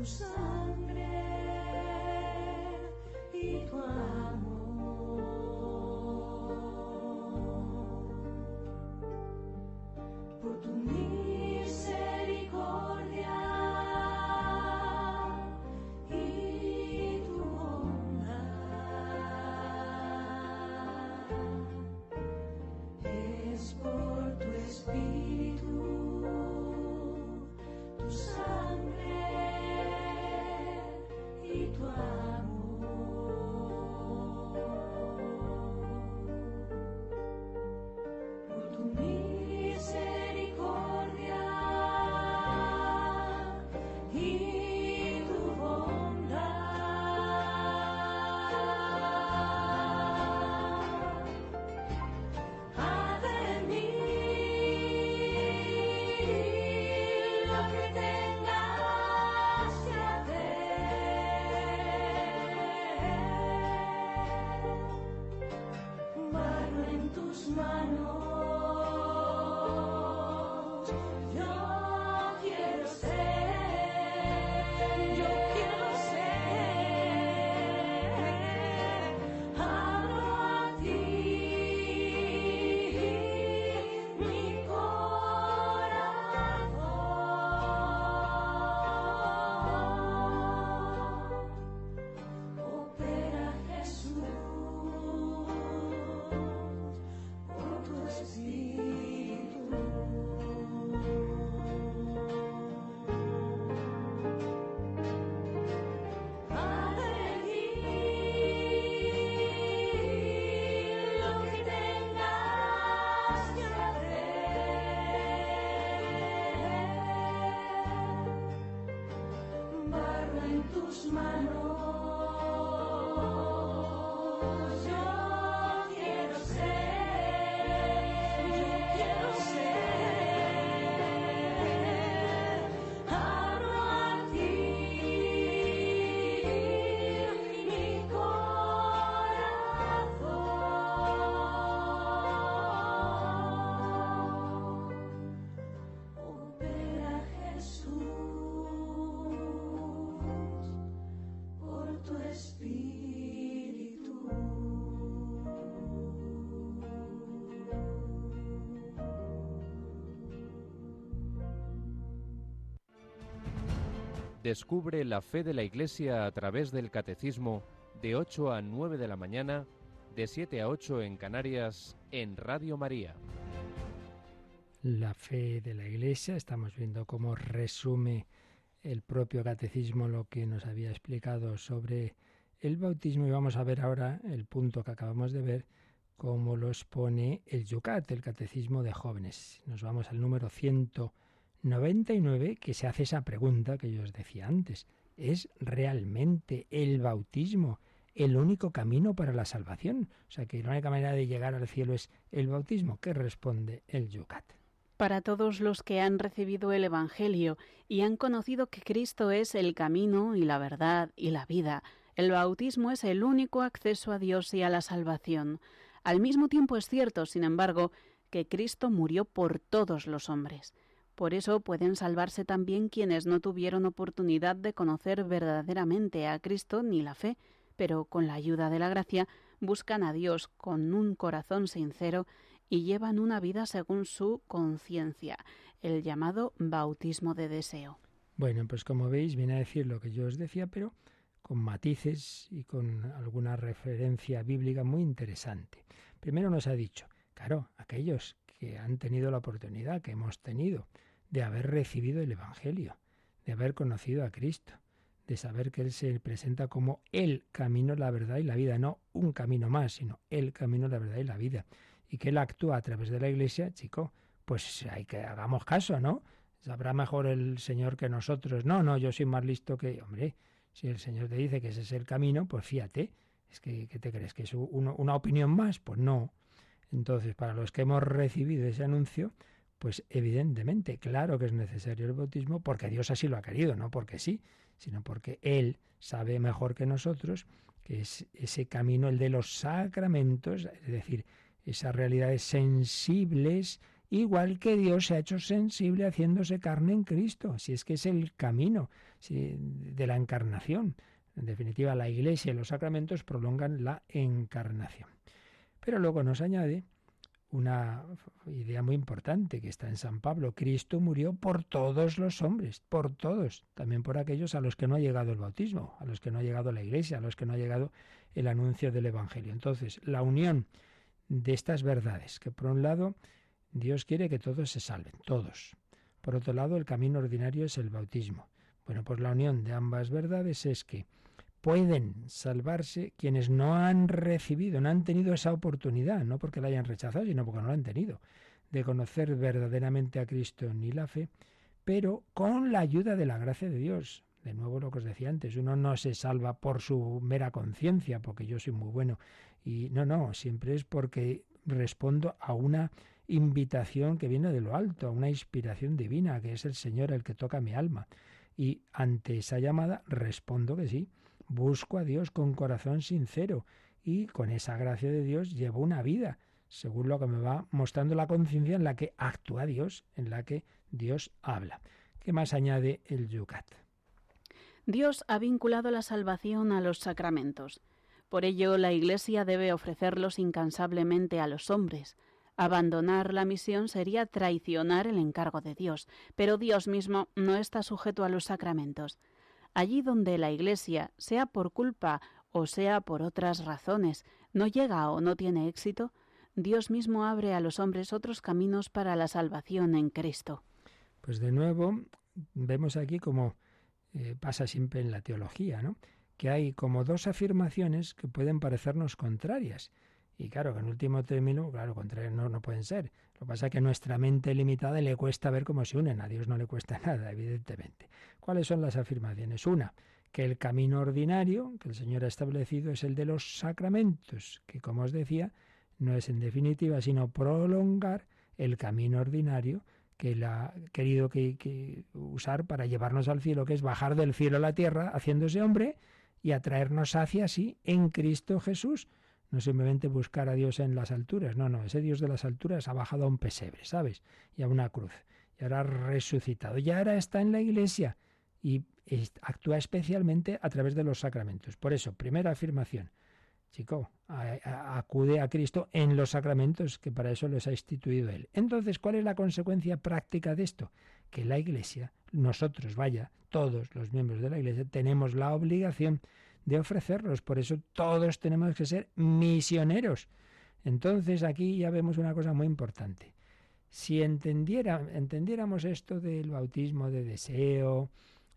tu sangre y tu amor. Por tu Descubre la fe de la Iglesia a través del Catecismo de 8 a 9 de la mañana, de 7 a 8 en Canarias, en Radio María. La fe de la Iglesia, estamos viendo cómo resume el propio catecismo lo que nos había explicado sobre el bautismo y vamos a ver ahora el punto que acabamos de ver, cómo lo expone el Yucat, el catecismo de jóvenes. Nos vamos al número 199 que se hace esa pregunta que yo os decía antes. ¿Es realmente el bautismo el único camino para la salvación? O sea que la única manera de llegar al cielo es el bautismo. ¿Qué responde el Yucat? para todos los que han recibido el Evangelio y han conocido que Cristo es el camino y la verdad y la vida. El bautismo es el único acceso a Dios y a la salvación. Al mismo tiempo es cierto, sin embargo, que Cristo murió por todos los hombres. Por eso pueden salvarse también quienes no tuvieron oportunidad de conocer verdaderamente a Cristo ni la fe, pero con la ayuda de la gracia buscan a Dios con un corazón sincero y llevan una vida según su conciencia, el llamado bautismo de deseo. Bueno, pues como veis, viene a decir lo que yo os decía, pero con matices y con alguna referencia bíblica muy interesante. Primero nos ha dicho, claro, aquellos que han tenido la oportunidad, que hemos tenido, de haber recibido el Evangelio, de haber conocido a Cristo, de saber que Él se presenta como el camino, la verdad y la vida, no un camino más, sino el camino, la verdad y la vida y que Él actúa a través de la Iglesia, chico, pues hay que hagamos caso, ¿no? Sabrá mejor el Señor que nosotros. No, no, yo soy más listo que... Hombre, si el Señor te dice que ese es el camino, pues fíjate. Es que, ¿qué te crees? ¿Que es una opinión más? Pues no. Entonces, para los que hemos recibido ese anuncio, pues evidentemente, claro que es necesario el bautismo porque Dios así lo ha querido, no porque sí, sino porque Él sabe mejor que nosotros que es ese camino, el de los sacramentos, es decir, esas realidades sensibles, igual que Dios se ha hecho sensible haciéndose carne en Cristo, si es que es el camino de la encarnación. En definitiva, la Iglesia y los sacramentos prolongan la encarnación. Pero luego nos añade una idea muy importante que está en San Pablo. Cristo murió por todos los hombres, por todos, también por aquellos a los que no ha llegado el bautismo, a los que no ha llegado la Iglesia, a los que no ha llegado el anuncio del Evangelio. Entonces, la unión de estas verdades, que por un lado Dios quiere que todos se salven, todos. Por otro lado, el camino ordinario es el bautismo. Bueno, pues la unión de ambas verdades es que pueden salvarse quienes no han recibido, no han tenido esa oportunidad, no porque la hayan rechazado, sino porque no la han tenido, de conocer verdaderamente a Cristo ni la fe, pero con la ayuda de la gracia de Dios. De nuevo lo que os decía antes, uno no se salva por su mera conciencia, porque yo soy muy bueno. Y no, no, siempre es porque respondo a una invitación que viene de lo alto, a una inspiración divina, que es el Señor el que toca mi alma. Y ante esa llamada respondo que sí, busco a Dios con corazón sincero y con esa gracia de Dios llevo una vida, según lo que me va mostrando la conciencia en la que actúa Dios, en la que Dios habla. ¿Qué más añade el Yucat? Dios ha vinculado la salvación a los sacramentos. Por ello, la Iglesia debe ofrecerlos incansablemente a los hombres. Abandonar la misión sería traicionar el encargo de Dios, pero Dios mismo no está sujeto a los sacramentos. Allí donde la Iglesia, sea por culpa o sea por otras razones, no llega o no tiene éxito, Dios mismo abre a los hombres otros caminos para la salvación en Cristo. Pues de nuevo vemos aquí como eh, pasa siempre en la teología, ¿no? que hay como dos afirmaciones que pueden parecernos contrarias. Y claro, que en último término, claro, contrarias no, no pueden ser. Lo que pasa es que nuestra mente limitada le cuesta ver cómo se unen. A Dios no le cuesta nada, evidentemente. ¿Cuáles son las afirmaciones? Una, que el camino ordinario que el Señor ha establecido es el de los sacramentos, que como os decía, no es en definitiva sino prolongar el camino ordinario que él ha querido que, usar para llevarnos al cielo, que es bajar del cielo a la tierra, haciéndose hombre y atraernos hacia sí en Cristo Jesús. No simplemente buscar a Dios en las alturas, no, no, ese Dios de las alturas ha bajado a un pesebre, ¿sabes? Y a una cruz, y ahora ha resucitado, y ahora está en la iglesia y actúa especialmente a través de los sacramentos. Por eso, primera afirmación, chico, acude a Cristo en los sacramentos, que para eso los ha instituido Él. Entonces, ¿cuál es la consecuencia práctica de esto? Que la Iglesia, nosotros, vaya, todos los miembros de la Iglesia, tenemos la obligación de ofrecerlos. Por eso todos tenemos que ser misioneros. Entonces, aquí ya vemos una cosa muy importante. Si entendiera, entendiéramos esto del bautismo de deseo,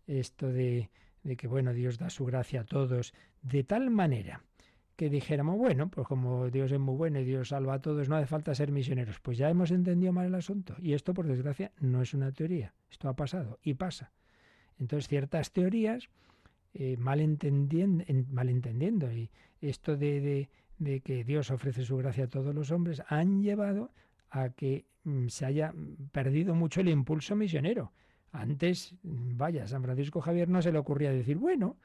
esto de, de que, bueno, Dios da su gracia a todos, de tal manera que dijéramos, bueno, pues como Dios es muy bueno y Dios salva a todos, no hace falta ser misioneros. Pues ya hemos entendido mal el asunto. Y esto, por desgracia, no es una teoría. Esto ha pasado y pasa. Entonces, ciertas teorías, eh, malentendiendo, malentendiendo y esto de, de, de, que Dios ofrece su gracia a todos los hombres, han llevado a que mm, se haya perdido mucho el impulso misionero. Antes, vaya, San Francisco Javier no se le ocurría decir, bueno,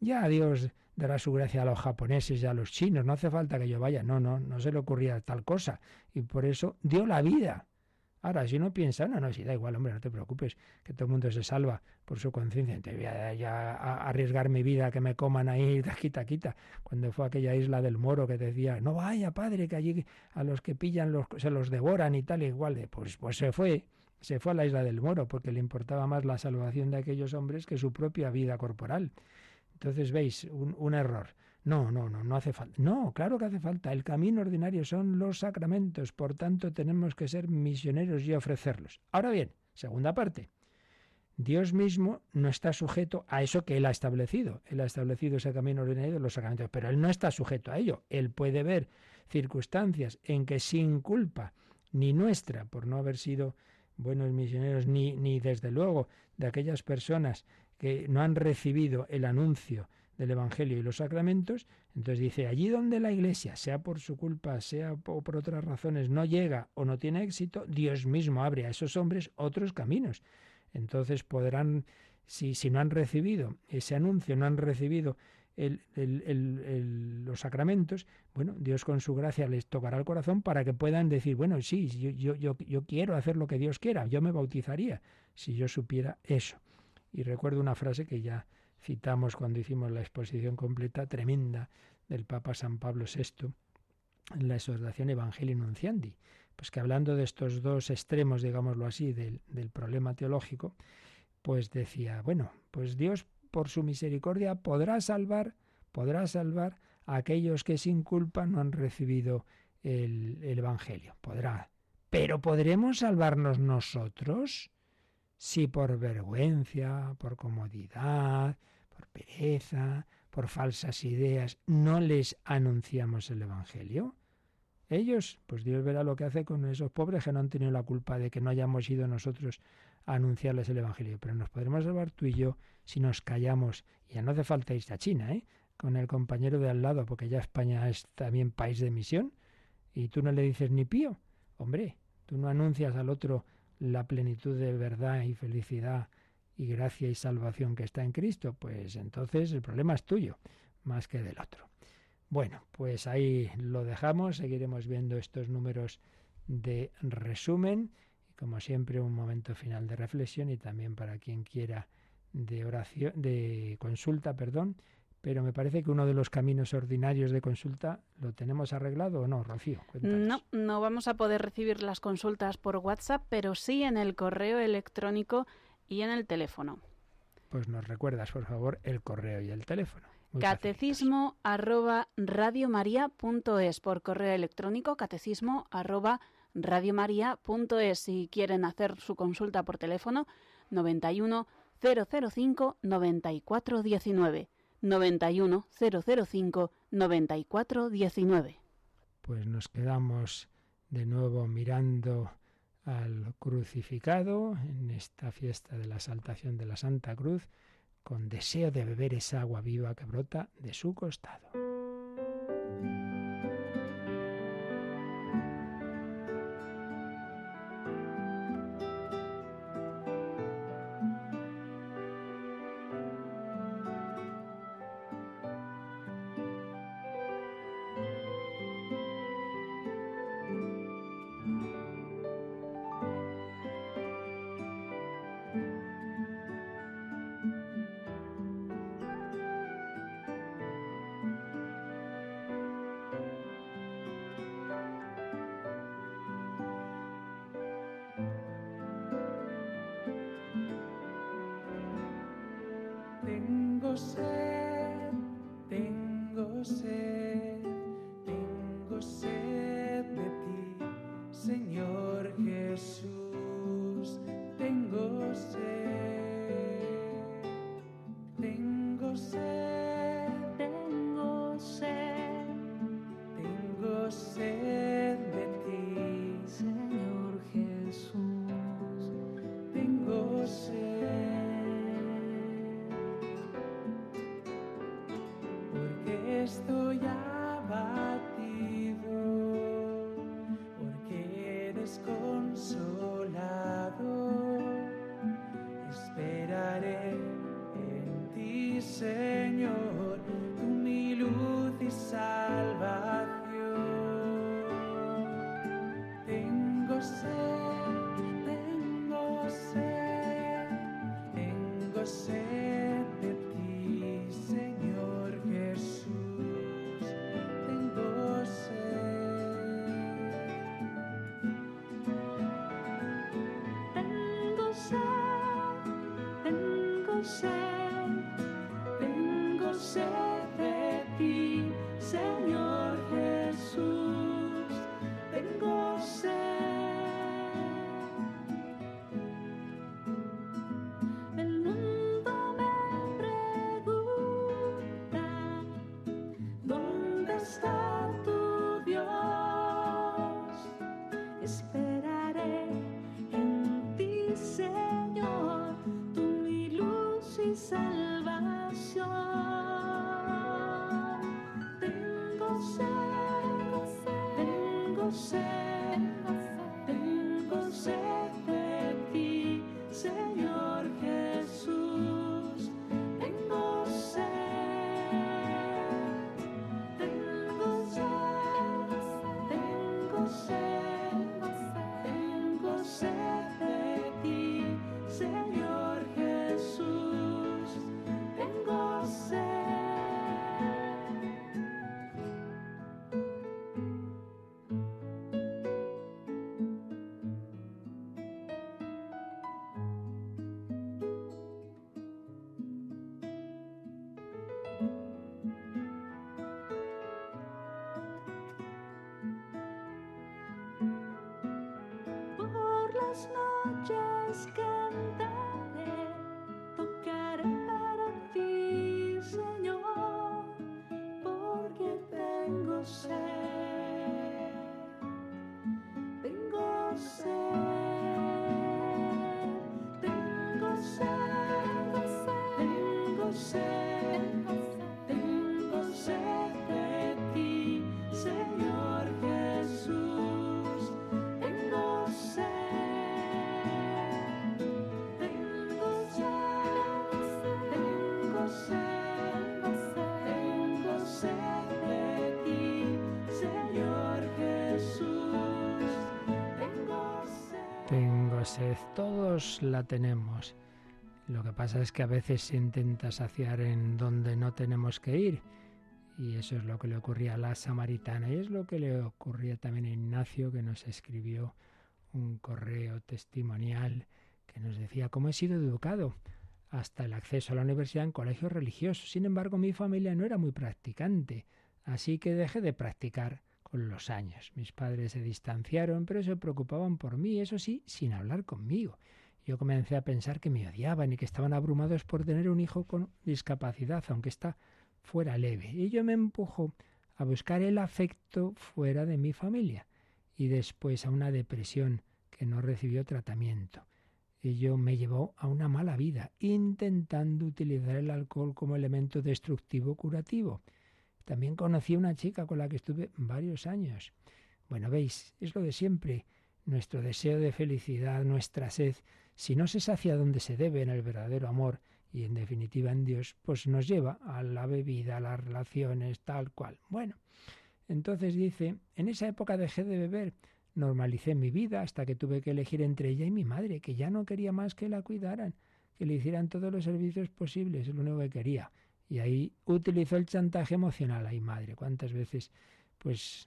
ya Dios dará su gracia a los japoneses y a los chinos, no hace falta que yo vaya, no, no, no se le ocurría tal cosa. Y por eso dio la vida. Ahora, si uno piensa, no, no, si da igual, hombre, no te preocupes, que todo el mundo se salva por su conciencia, te voy a, a arriesgar mi vida, que me coman ahí, quita, quita. Cuando fue aquella isla del Moro que decía, no vaya, padre, que allí a los que pillan los, se los devoran y tal igual, pues, pues se fue, se fue a la isla del Moro, porque le importaba más la salvación de aquellos hombres que su propia vida corporal. Entonces veis un, error. No, no, no, no hace falta. No, claro que hace falta. El camino ordinario son los sacramentos, por tanto tenemos que ser misioneros y ofrecerlos. Ahora bien, segunda parte. Dios mismo no está sujeto a eso que Él ha establecido. Él ha establecido ese camino ordinario de los sacramentos, pero Él no está sujeto a ello. Él puede ver circunstancias en que sin culpa, ni nuestra, por no haber sido buenos misioneros, ni, ni desde luego de aquellas personas que no han recibido el anuncio del Evangelio y los sacramentos, entonces dice, allí donde la Iglesia, sea por su culpa, sea por otras razones, no llega o no tiene éxito, Dios mismo abre a esos hombres otros caminos. Entonces podrán, si, si no han recibido ese anuncio, no han recibido el, los sacramentos, bueno, Dios con su gracia les tocará el corazón para que puedan decir, bueno, sí, yo, yo, yo, yo quiero hacer lo que Dios quiera, yo me bautizaría si yo supiera eso. Y recuerdo una frase que ya citamos cuando hicimos la exposición completa, tremenda, del Papa San Pablo VI, en la exhortación Evangelii Nunciandi, pues que hablando de estos dos extremos, digámoslo así, del, del problema teológico, pues decía, bueno, pues Dios por su misericordia podrá salvar, podrá salvar a aquellos que sin culpa no han recibido el, el Evangelio, podrá. Pero ¿podremos salvarnos nosotros? si por vergüenza, por comodidad, pereza, por falsas ideas, no les anunciamos el Evangelio? Ellos, pues Dios verá lo que hace con esos pobres que no han tenido la culpa de que no hayamos ido nosotros a anunciarles el Evangelio. Pero nos podremos salvar tú y yo si nos callamos. Ya no hace falta irse a China, ¿eh? Con el compañero de al lado, porque ya España es también país de misión. Y tú no le dices ni pío. Hombre, tú no anuncias al otro la plenitud de verdad y felicidad y gracia y salvación que está en Cristo, pues entonces el problema es tuyo, más que del otro. Bueno, pues ahí lo dejamos, seguiremos viendo estos números de resumen y como siempre un momento final de reflexión y también para quien quiera de oración de consulta, perdón, pero me parece que uno de los caminos ordinarios de consulta lo tenemos arreglado o no, Rocío. No, no vamos a poder recibir las consultas por WhatsApp, pero sí en el correo electrónico y en el teléfono. Pues nos recuerdas, por favor, el correo y el teléfono. catecismo arroba radiomaria.es por correo electrónico, catecismo arroba radiomaria.es. Si quieren hacer su consulta por teléfono, 91 005 9419. 91 005 94 19. Pues nos quedamos de nuevo mirando al crucificado en esta fiesta de la exaltación de la Santa Cruz con deseo de beber esa agua viva que brota de su costado. Porque sky. Todos la tenemos. Lo que pasa es que a veces se intenta saciar en donde no tenemos que ir. Y eso es lo que le ocurría a la samaritana. Y es lo que le ocurría también a Ignacio, que nos escribió un correo testimonial que nos decía cómo he sido educado hasta el acceso a la universidad en colegios religiosos. Sin embargo, mi familia no era muy practicante, así que dejé de practicar con los años. Mis padres se distanciaron, pero se preocupaban por mí, eso sí, sin hablar conmigo. Yo comencé a pensar que me odiaban y que estaban abrumados por tener un hijo con discapacidad, aunque ésta fuera leve. Y Ello me empujó a buscar el afecto fuera de mi familia y después a una depresión que no recibió tratamiento. Ello me llevó a una mala vida, intentando utilizar el alcohol como elemento destructivo curativo. También conocí a una chica con la que estuve varios años. Bueno, veis, es lo de siempre. Nuestro deseo de felicidad, nuestra sed, si no se sacia donde se debe en el verdadero amor y en definitiva en Dios, pues nos lleva a la bebida, a las relaciones, tal cual. Bueno, entonces dice, en esa época dejé de beber, normalicé mi vida hasta que tuve que elegir entre ella y mi madre, que ya no quería más que la cuidaran, que le hicieran todos los servicios posibles, es lo único que quería. Y ahí utilizó el chantaje emocional. Ay, madre, cuántas veces, pues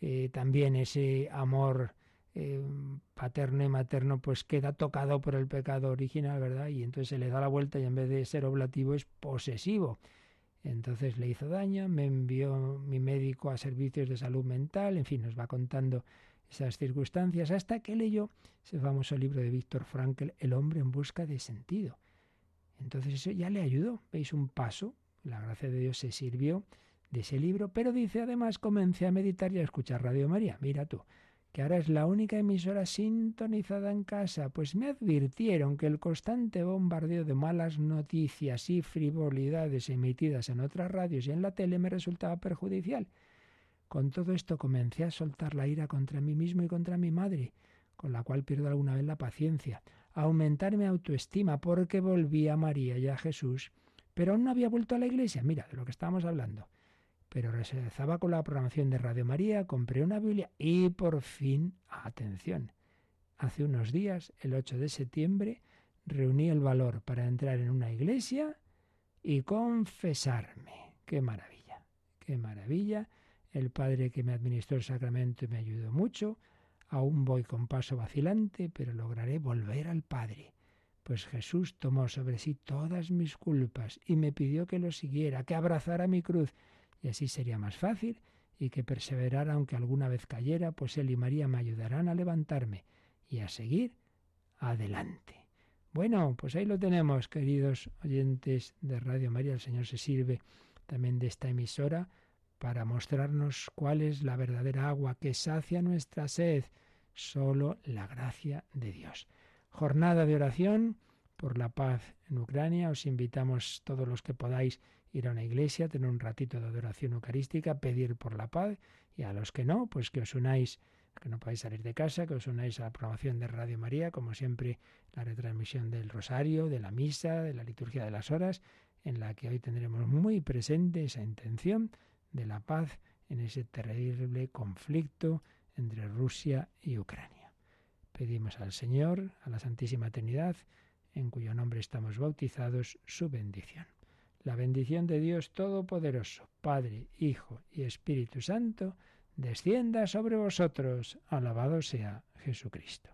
eh, también ese amor eh, paterno y materno pues queda tocado por el pecado original, ¿verdad? Y entonces se le da la vuelta y en vez de ser oblativo es posesivo. Entonces le hizo daño, me envió mi médico a servicios de salud mental, en fin, nos va contando esas circunstancias hasta que leyó ese famoso libro de Víctor Frankl, El hombre en busca de sentido. Entonces eso ya le ayudó, veis un paso, la gracia de Dios se sirvió de ese libro, pero dice además comencé a meditar y a escuchar Radio María, mira tú, que ahora es la única emisora sintonizada en casa, pues me advirtieron que el constante bombardeo de malas noticias y frivolidades emitidas en otras radios y en la tele me resultaba perjudicial. Con todo esto comencé a soltar la ira contra mí mismo y contra mi madre, con la cual pierdo alguna vez la paciencia, aumentar mi autoestima porque volví a María y a Jesús, pero aún no había vuelto a la iglesia, mira, de lo que estábamos hablando pero rezaba con la programación de Radio María, compré una Biblia y por fin, atención, hace unos días, el 8 de septiembre, reuní el valor para entrar en una iglesia y confesarme. ¡Qué maravilla! ¡Qué maravilla! El Padre que me administró el sacramento me ayudó mucho. Aún voy con paso vacilante, pero lograré volver al Padre. Pues Jesús tomó sobre sí todas mis culpas y me pidió que lo siguiera, que abrazara mi cruz y así sería más fácil y que perseverara aunque alguna vez cayera, pues él y María me ayudarán a levantarme y a seguir adelante. Bueno, pues ahí lo tenemos, queridos oyentes de Radio María. El Señor se sirve también de esta emisora para mostrarnos cuál es la verdadera agua que sacia nuestra sed, solo la gracia de Dios. Jornada de oración por la paz en Ucrania. Os invitamos todos los que podáis ir a una iglesia, tener un ratito de adoración eucarística, pedir por la paz y a los que no, pues que os unáis, que no podáis salir de casa, que os unáis a la programación de Radio María, como siempre la retransmisión del rosario, de la misa, de la liturgia de las horas, en la que hoy tendremos muy presente esa intención de la paz en ese terrible conflicto entre Rusia y Ucrania. Pedimos al Señor, a la Santísima Trinidad, en cuyo nombre estamos bautizados, su bendición. La bendición de Dios Todopoderoso, Padre, Hijo y Espíritu Santo, descienda sobre vosotros. Alabado sea Jesucristo.